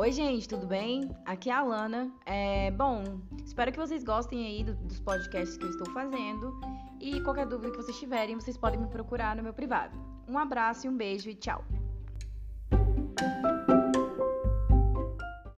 Oi, gente, tudo bem? Aqui é a Alana. É, bom, espero que vocês gostem aí do, dos podcasts que eu estou fazendo. E qualquer dúvida que vocês tiverem, vocês podem me procurar no meu privado. Um abraço e um beijo e tchau!